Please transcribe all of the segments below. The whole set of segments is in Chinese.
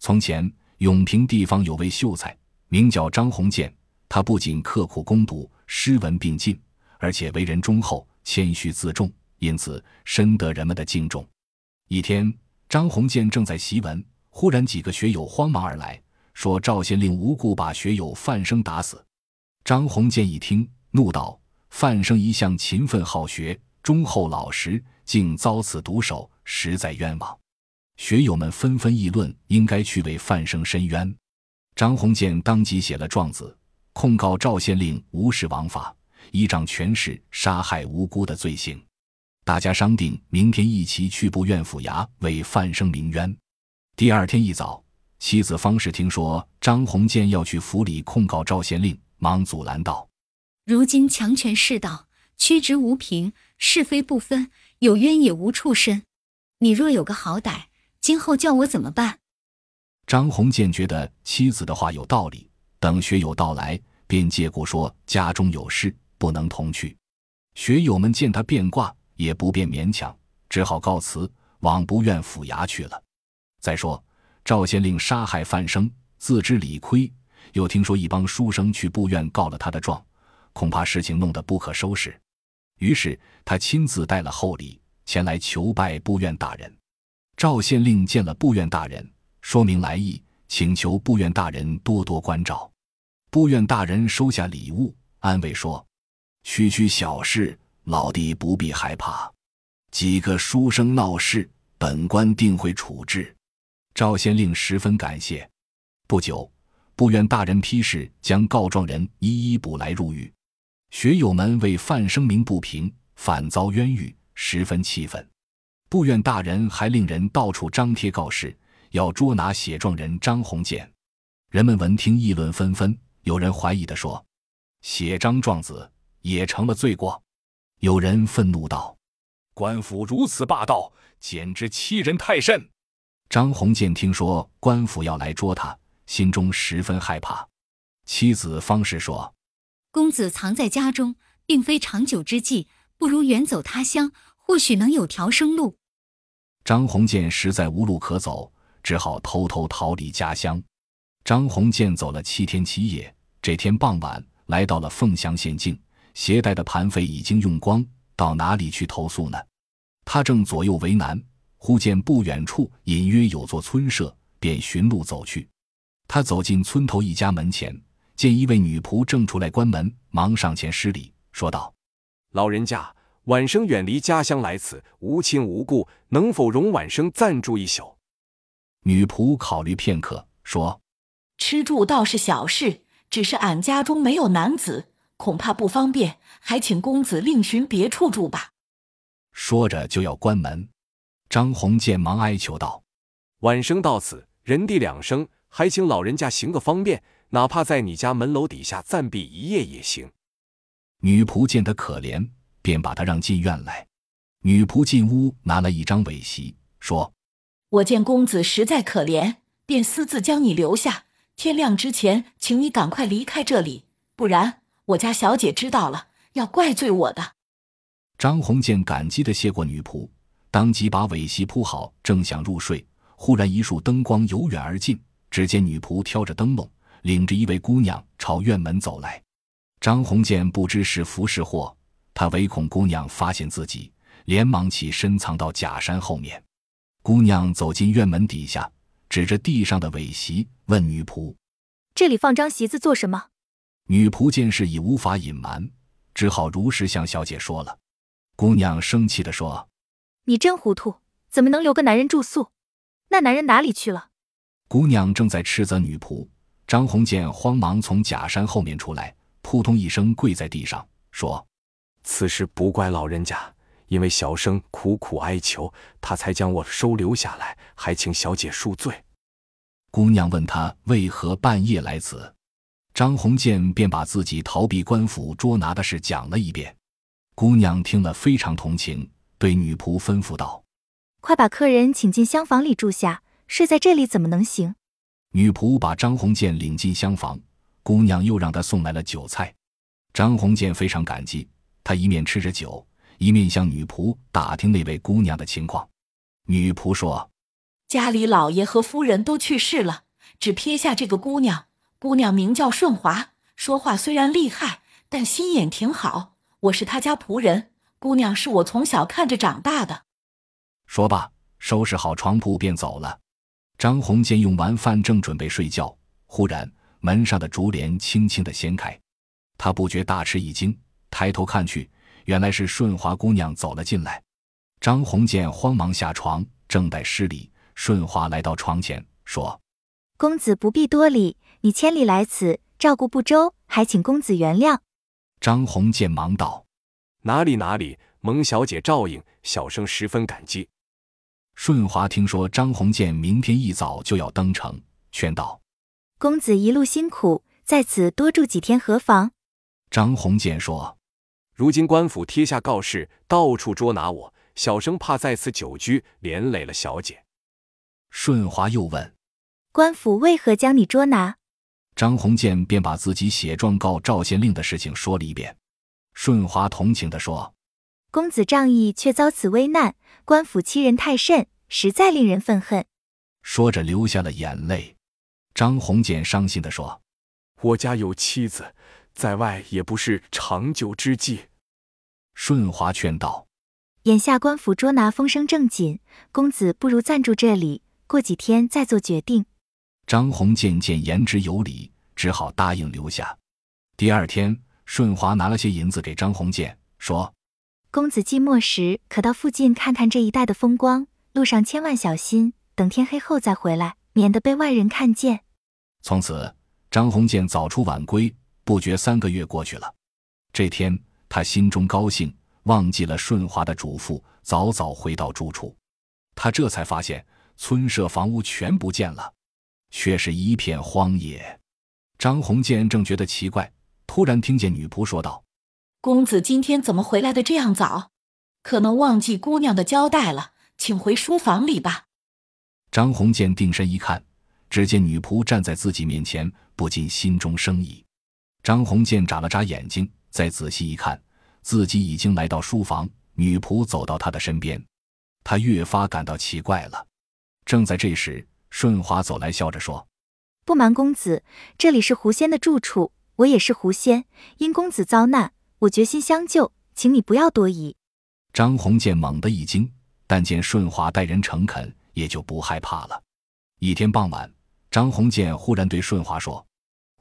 从前永平地方有位秀才，名叫张鸿渐，他不仅刻苦攻读，诗文并进，而且为人忠厚、谦虚自重，因此深得人们的敬重。一天，张鸿渐正在习文，忽然几个学友慌忙而来，说赵县令无故把学友范生打死。张鸿渐一听，怒道：“范生一向勤奋好学，忠厚老实，竟遭此毒手，实在冤枉。”学友们纷纷议论，应该去为范生申冤。张鸿渐当即写了状子，控告赵县令无视王法，依仗权势杀害无辜的罪行。大家商定，明天一起去部院府衙为范生鸣冤。第二天一早，妻子方氏听说张鸿渐要去府里控告赵县令。忙阻拦道：“如今强权世道，曲直无凭，是非不分，有冤也无处伸。你若有个好歹，今后叫我怎么办？”张宏建觉得妻子的话有道理，等学友到来，便借故说家中有事，不能同去。学友们见他变卦，也不便勉强，只好告辞，往不愿府衙去了。再说赵县令杀害范生，自知理亏。又听说一帮书生去部院告了他的状，恐怕事情弄得不可收拾，于是他亲自带了厚礼前来求拜部院大人。赵县令见了部院大人，说明来意，请求部院大人多多关照。部院大人收下礼物，安慰说：“区区小事，老弟不必害怕。几个书生闹事，本官定会处置。”赵县令十分感谢。不久。部院大人批示，将告状人一一捕来入狱。学友们为范生鸣不平，反遭冤狱，十分气愤。部院大人还令人到处张贴告示，要捉拿写状人张鸿渐。人们闻听，议论纷纷。有人怀疑的说：“写张状子也成了罪过。”有人愤怒道：“官府如此霸道，简直欺人太甚！”张鸿渐听说官府要来捉他。心中十分害怕，妻子方氏说：“公子藏在家中，并非长久之计，不如远走他乡，或许能有条生路。”张鸿渐实在无路可走，只好偷偷逃离家乡。张鸿渐走了七天七夜，这天傍晚来到了凤翔县境，携带的盘费已经用光，到哪里去投宿呢？他正左右为难，忽见不远处隐约有座村舍，便寻路走去。他走进村头一家门前，见一位女仆正出来关门，忙上前施礼，说道：“老人家，晚生远离家乡来此，无亲无故，能否容晚生暂住一宿？”女仆考虑片刻，说：“吃住倒是小事，只是俺家中没有男子，恐怕不方便，还请公子另寻别处住吧。”说着就要关门，张红见忙哀求道：“晚生到此，人地两生。”还请老人家行个方便，哪怕在你家门楼底下暂避一夜也行。女仆见他可怜，便把他让进院来。女仆进屋，拿了一张尾席，说：“我见公子实在可怜，便私自将你留下。天亮之前，请你赶快离开这里，不然我家小姐知道了，要怪罪我的。”张鸿渐感激的谢过女仆，当即把尾席铺好，正想入睡，忽然一束灯光由远而近。只见女仆挑着灯笼，领着一位姑娘朝院门走来。张鸿渐不知是福是祸，他唯恐姑娘发现自己，连忙起身藏到假山后面。姑娘走进院门底下，指着地上的尾席问女仆：“这里放张席子做什么？”女仆见势已无法隐瞒，只好如实向小姐说了。姑娘生气地说：“你真糊涂，怎么能留个男人住宿？那男人哪里去了？”姑娘正在斥责女仆，张鸿渐慌忙从假山后面出来，扑通一声跪在地上，说：“此事不怪老人家，因为小生苦苦哀求，他才将我收留下来，还请小姐恕罪。”姑娘问他为何半夜来此，张鸿渐便把自己逃避官府捉拿的事讲了一遍。姑娘听了非常同情，对女仆吩咐道：“快把客人请进厢房里住下。”睡在这里怎么能行？女仆把张鸿渐领进厢房，姑娘又让他送来了酒菜。张鸿渐非常感激，他一面吃着酒，一面向女仆打听那位姑娘的情况。女仆说：“家里老爷和夫人都去世了，只撇下这个姑娘。姑娘名叫顺华，说话虽然厉害，但心眼挺好。我是他家仆人，姑娘是我从小看着长大的。说罢，收拾好床铺便走了。张红见用完饭，正准备睡觉，忽然门上的竹帘轻轻的掀开，他不觉大吃一惊，抬头看去，原来是顺华姑娘走了进来。张鸿渐慌忙下床，正待施礼，顺华来到床前，说：“公子不必多礼，你千里来此，照顾不周，还请公子原谅。”张鸿渐忙道：“哪里哪里，蒙小姐照应，小生十分感激。”顺华听说张鸿渐明天一早就要登城，劝道：“公子一路辛苦，在此多住几天何妨？”张鸿渐说：“如今官府贴下告示，到处捉拿我。”小生怕在此久居，连累了小姐。顺华又问：“官府为何将你捉拿？”张鸿渐便把自己写状告赵县令的事情说了一遍。顺华同情地说：“公子仗义，却遭此危难，官府欺人太甚，实在令人愤恨。”说着流下了眼泪。张鸿渐伤心地说：“我家有妻子，在外也不是长久之计。”顺华劝道。眼下官府捉拿风声正紧，公子不如暂住这里，过几天再做决定。张宏渐见言之有理，只好答应留下。第二天，顺华拿了些银子给张宏建，说：“公子寂寞时可到附近看看这一带的风光，路上千万小心，等天黑后再回来，免得被外人看见。”从此，张宏建早出晚归，不觉三个月过去了。这天，他心中高兴。忘记了顺华的嘱咐，早早回到住处。他这才发现村舍房屋全不见了，却是一片荒野。张鸿渐正觉得奇怪，突然听见女仆说道：“公子今天怎么回来的这样早？可能忘记姑娘的交代了，请回书房里吧。”张鸿渐定身一看，只见女仆站在自己面前，不禁心中生疑。张鸿渐眨了眨眼睛，再仔细一看。自己已经来到书房，女仆走到他的身边，他越发感到奇怪了。正在这时，顺华走来，笑着说：“不瞒公子，这里是狐仙的住处，我也是狐仙。因公子遭难，我决心相救，请你不要多疑。”张鸿渐猛地一惊，但见顺华待人诚恳，也就不害怕了。一天傍晚，张鸿渐忽然对顺华说：“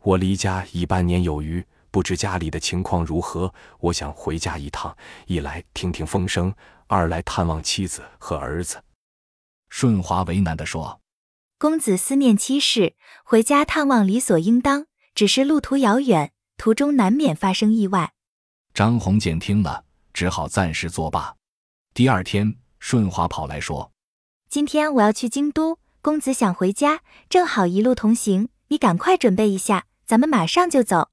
我离家已半年有余。”不知家里的情况如何？我想回家一趟，一来听听风声，二来探望妻子和儿子。顺华为难地说：“公子思念妻室，回家探望理所应当。只是路途遥远，途中难免发生意外。”张鸿渐听了，只好暂时作罢。第二天，顺华跑来说：“今天我要去京都，公子想回家，正好一路同行。你赶快准备一下，咱们马上就走。”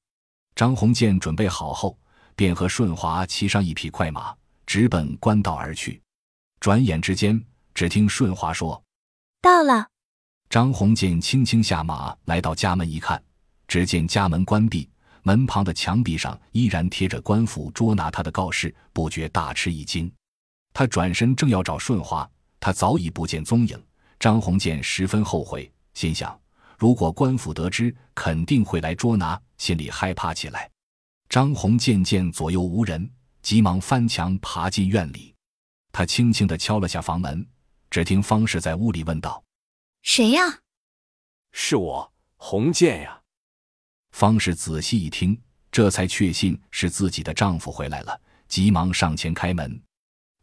张鸿渐准备好后，便和顺华骑上一匹快马，直奔官道而去。转眼之间，只听顺华说：“到了。”张鸿渐轻轻下马，来到家门一看，只见家门关闭，门旁的墙壁上依然贴着官府捉拿他的告示，不觉大吃一惊。他转身正要找顺华，他早已不见踪影。张鸿渐十分后悔，心想。如果官府得知，肯定会来捉拿，心里害怕起来。张宏渐渐左右无人，急忙翻墙爬进院里。他轻轻地敲了下房门，只听方氏在屋里问道：“谁呀？”“是我，洪建呀。”方氏仔细一听，这才确信是自己的丈夫回来了，急忙上前开门。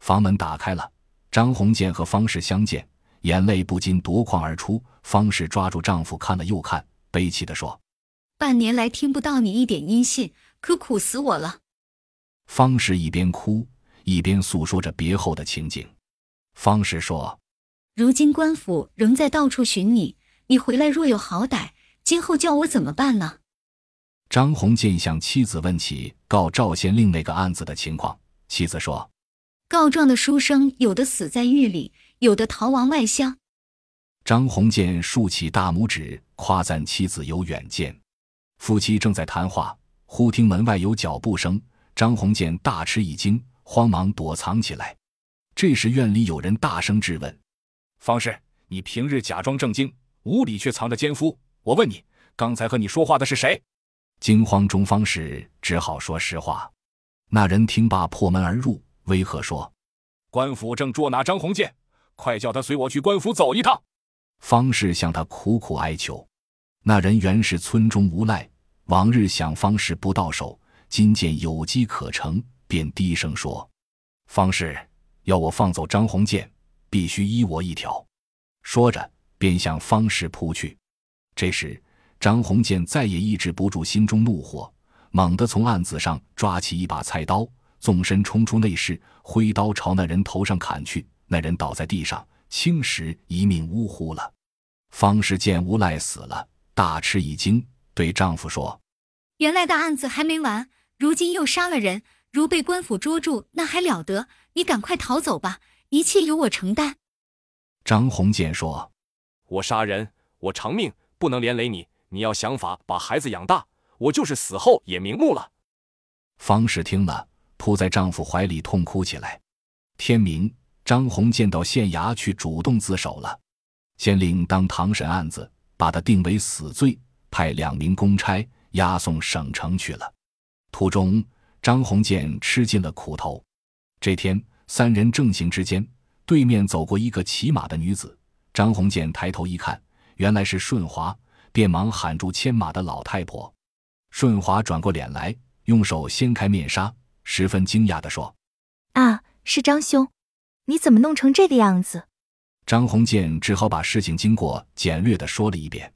房门打开了，张鸿渐和方氏相见。眼泪不禁夺眶而出，方氏抓住丈夫看了又看，悲戚地说：“半年来听不到你一点音信，可苦死我了。”方氏一边哭一边诉说着别后的情景。方氏说：“如今官府仍在到处寻你，你回来若有好歹，今后叫我怎么办呢？”张鸿渐向妻子问起告赵县令那个案子的情况，妻子说：“告状的书生有的死在狱里。”有的逃亡外乡。张鸿渐竖起大拇指，夸赞妻子有远见。夫妻正在谈话，忽听门外有脚步声，张鸿渐大吃一惊，慌忙躲藏起来。这时院里有人大声质问：“方氏，你。”平日假装正经，屋里却藏着奸夫。我问你，刚才和你说话的是谁？惊慌中，方氏只好说实话。那人听罢，破门而入，威吓说：“官府正捉拿张鸿渐，快叫他随我去官府走一趟。”方氏向他苦苦哀求。那人原是村中无赖，往日想方氏不到手，今见有机可乘，便低声说：“方氏要我放走张鸿渐，必须依我一条。”说着，便向方氏扑去。这时，张鸿渐再也抑制不住心中怒火，猛地从案子上抓起一把菜刀，纵身冲出内室，挥刀朝那人头上砍去。那人倒在地上，青石一命呜呼了。方氏见无赖死了。大吃一惊，对丈夫说：“原来的案子还没完，如今又杀了人，如被官府捉住，那还了得？你赶快逃走吧，一切由我承担。”张鸿渐说：“我杀人，我偿命，不能连累你。你要想法把孩子养大，我就是死后也瞑目了。”方氏听了，扑在丈夫怀里痛哭起来。天明，张鸿渐到县衙去主动自首了，县令当堂审案子。把他定为死罪，派两名公差押送省城去了。途中，张鸿渐吃尽了苦头。这天，三人正行之间，对面走过一个骑马的女子。张鸿渐抬头一看，原来是顺华，便忙喊住牵马的老太婆。顺华转过脸来，用手掀开面纱，十分惊讶地说：“啊，是张兄，你怎么弄成这个样子？”张鸿渐只好把事情经过简略的说了一遍。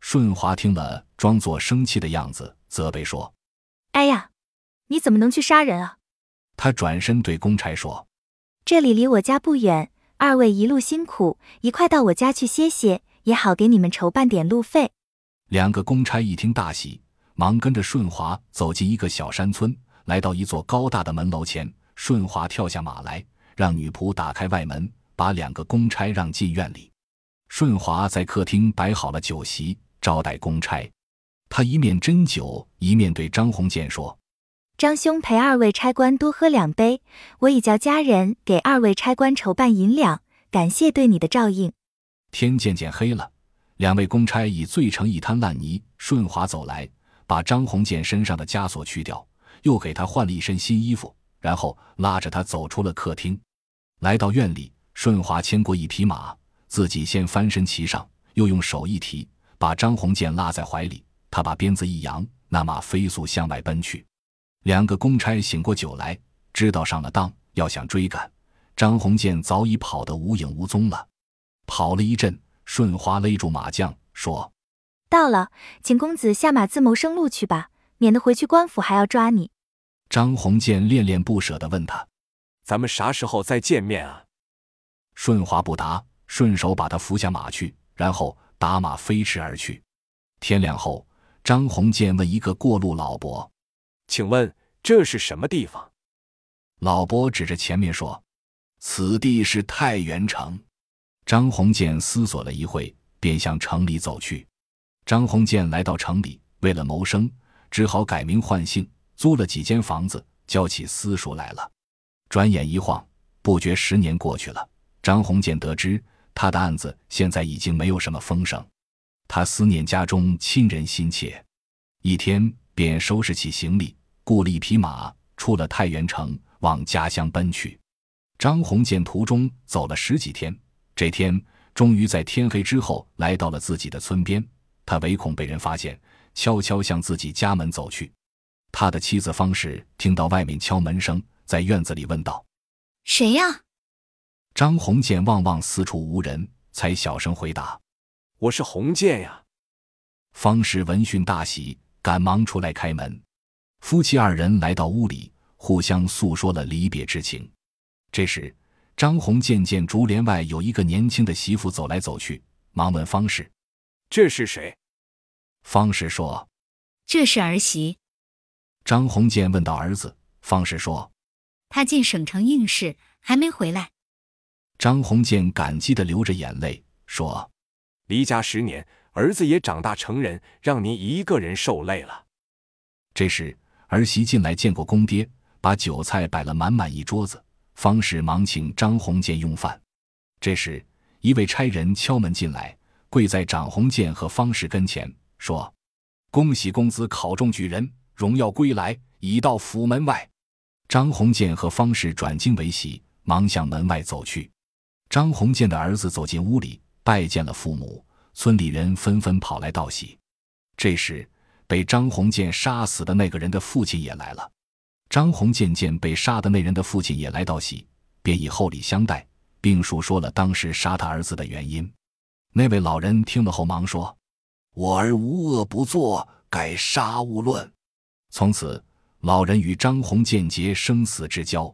顺华听了，装作生气的样子，责备说：“哎呀，你怎么能去杀人啊？”他转身对公差说：“这里离我家不远，二位一路辛苦，一块到我家去歇歇，也好给你们筹办点路费。”两个公差一听大喜，忙跟着顺华走进一个小山村，来到一座高大的门楼前。顺华跳下马来，让女仆打开外门。把两个公差让进院里，顺华在客厅摆好了酒席招待公差。他一面斟酒，一面对张鸿渐说：“张兄陪二位差官多喝两杯，我已叫家人给二位差官筹办银两，感谢对你的照应。”天渐渐黑了，两位公差已醉成一滩烂泥。顺华走来，把张鸿渐身上的枷锁去掉，又给他换了一身新衣服，然后拉着他走出了客厅，来到院里。顺华牵过一匹马，自己先翻身骑上，又用手一提，把张鸿渐拉在怀里。他把鞭子一扬，那马飞速向外奔去。两个公差醒过酒来，知道上了当，要想追赶，张鸿渐早已跑得无影无踪了。跑了一阵，顺华勒住马将，说：“到了，请公子下马自谋生路去吧，免得回去官府还要抓你。”张鸿渐恋恋不舍地问他：“咱们啥时候再见面啊？”顺华不答，顺手把他扶下马去，然后打马飞驰而去。天亮后，张鸿渐问一个过路老伯：“请问这是什么地方？”老伯指着前面说：“此地是太原城。”张鸿渐思索了一会，便向城里走去。张鸿渐来到城里，为了谋生，只好改名换姓，租了几间房子，交起私塾来了。转眼一晃，不觉十年过去了。张鸿渐得知他的案子现在已经没有什么风声，他思念家中亲人心切，一天便收拾起行李，雇了一匹马，出了太原城，往家乡奔去。张鸿渐途中走了十几天，这天终于在天黑之后来到了自己的村边。他唯恐被人发现，悄悄向自己家门走去。他的妻子方氏听到外面敲门声，在院子里问道：“谁呀？”张鸿渐望望四处无人，才小声回答：“我是鸿渐呀。”方氏闻讯大喜，赶忙出来开门。夫妻二人来到屋里，互相诉说了离别之情。这时，张红渐见竹帘外有一个年轻的媳妇走来走去，忙问方氏：“这是谁？”方氏说：“这是儿媳。”张鸿渐问到儿子，方氏说：“他进省城应试，还没回来。”张鸿渐感激的流着眼泪说：“离家十年，儿子也长大成人，让您一个人受累了。”这时儿媳进来见过公爹，把酒菜摆了满满一桌子。方氏忙请张鸿渐用饭。这时一位差人敲门进来，跪在张鸿渐和方氏跟前，说：“恭喜公子考中举人，荣耀归来，已到府门外。”张鸿渐和方氏转惊为喜，忙向门外走去。张鸿渐的儿子走进屋里，拜见了父母，村里人纷纷跑来道喜。这时，被张鸿渐杀死的那个人的父亲也来了。张鸿渐见被杀的那人的父亲也来道喜，便以厚礼相待，并述说了当时杀他儿子的原因。那位老人听了后忙说：“我儿无恶不作，改杀勿论。”从此，老人与张鸿渐结生死之交。